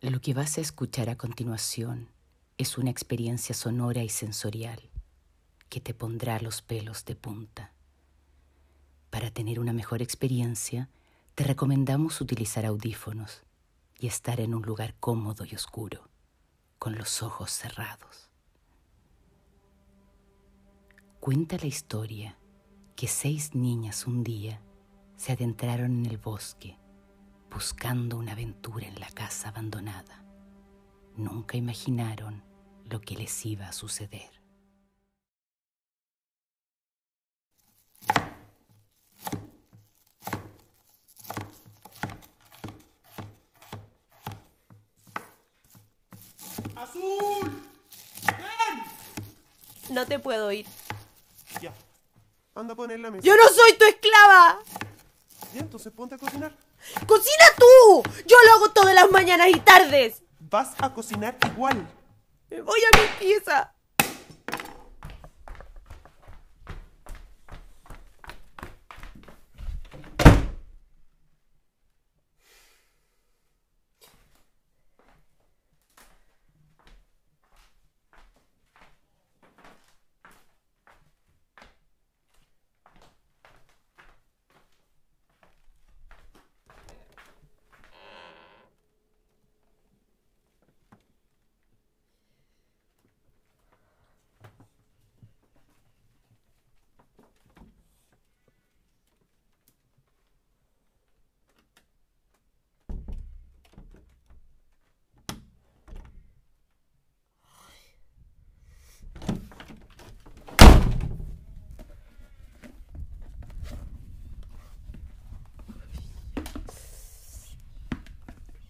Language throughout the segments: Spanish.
Lo que vas a escuchar a continuación es una experiencia sonora y sensorial que te pondrá los pelos de punta. Para tener una mejor experiencia, te recomendamos utilizar audífonos y estar en un lugar cómodo y oscuro, con los ojos cerrados. Cuenta la historia que seis niñas un día se adentraron en el bosque buscando una aventura en la casa abandonada. Nunca imaginaron lo que les iba a suceder. ¡Azul! ¡Ven! No te puedo ir. Ya. Anda a poner la mesa. ¡Yo no soy tu esclava! Ya, entonces ponte a cocinar. ¡Cocina tú! Yo lo hago todas las mañanas y tardes. Vas a cocinar igual. Me voy a mi pieza.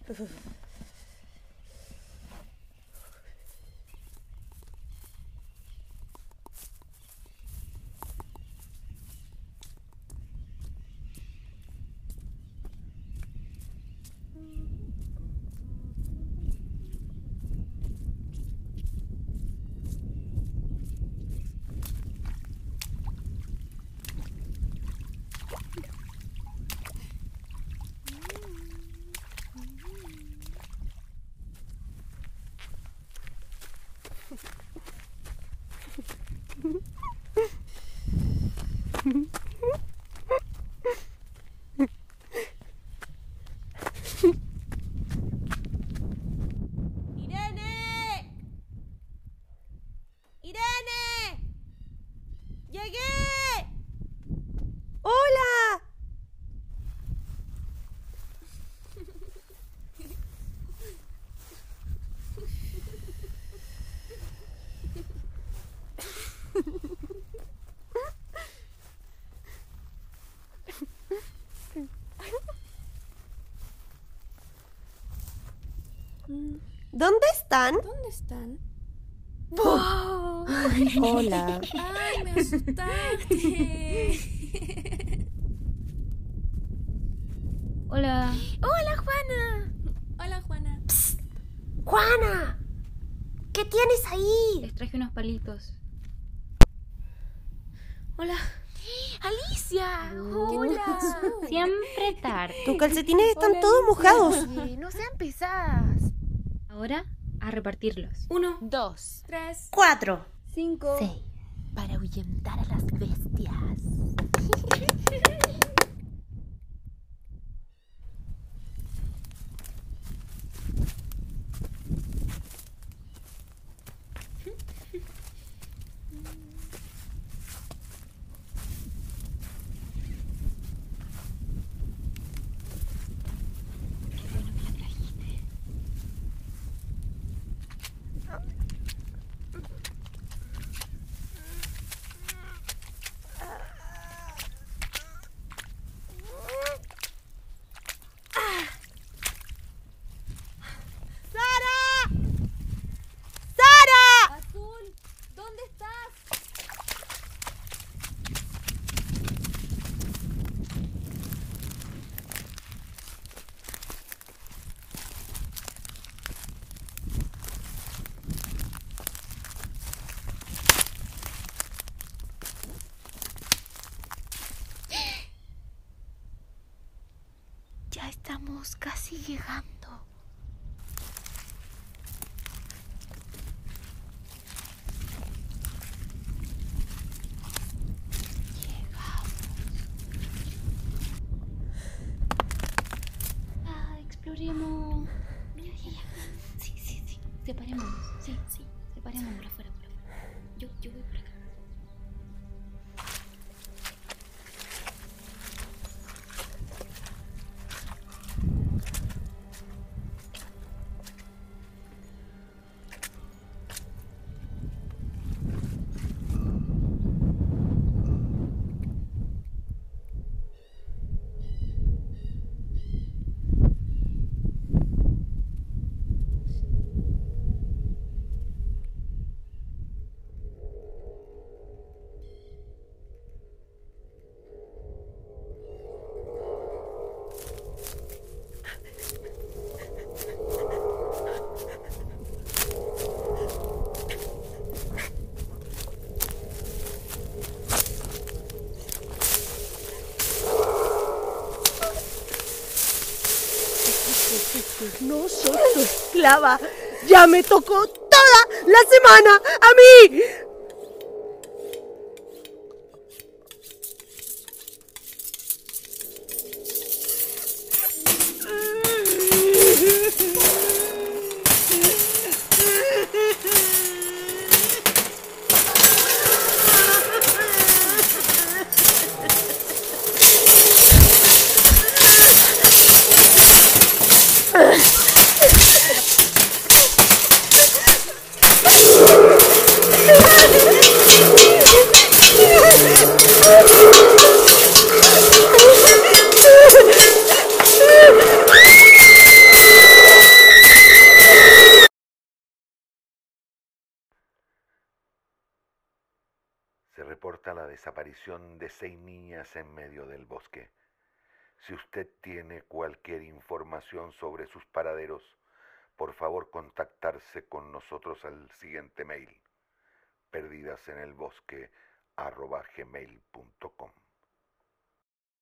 Poof. ¿Dónde están? ¿Dónde están? Hola. ¡Ay, me asustaste! Hola. ¡Hola, Juana! Hola, Juana. Juana, ¿qué tienes ahí? Les traje unos palitos. Hola. ¡Alicia! Hola. Siempre tarde. Tus calcetines están todos mojados. Oye, no sean pesadas. Ahora a repartirlos. Uno, Dos. tres, Cuatro. cinco. Seis. Para ahuyentar a las bestias. Estamos casi llegando. Llegamos. Ah, exploremos. Mira, mira. Sí, sí, sí. Separémonos. Sí, sí. separemos por afuera, por afuera. Yo, yo voy por afuera. No soy tu esclava. Ya me tocó toda la semana a mí. Reporta la desaparición de seis niñas en medio del bosque. Si usted tiene cualquier información sobre sus paraderos, por favor contactarse con nosotros al siguiente mail perdidasenelbosque arroba gmail.com.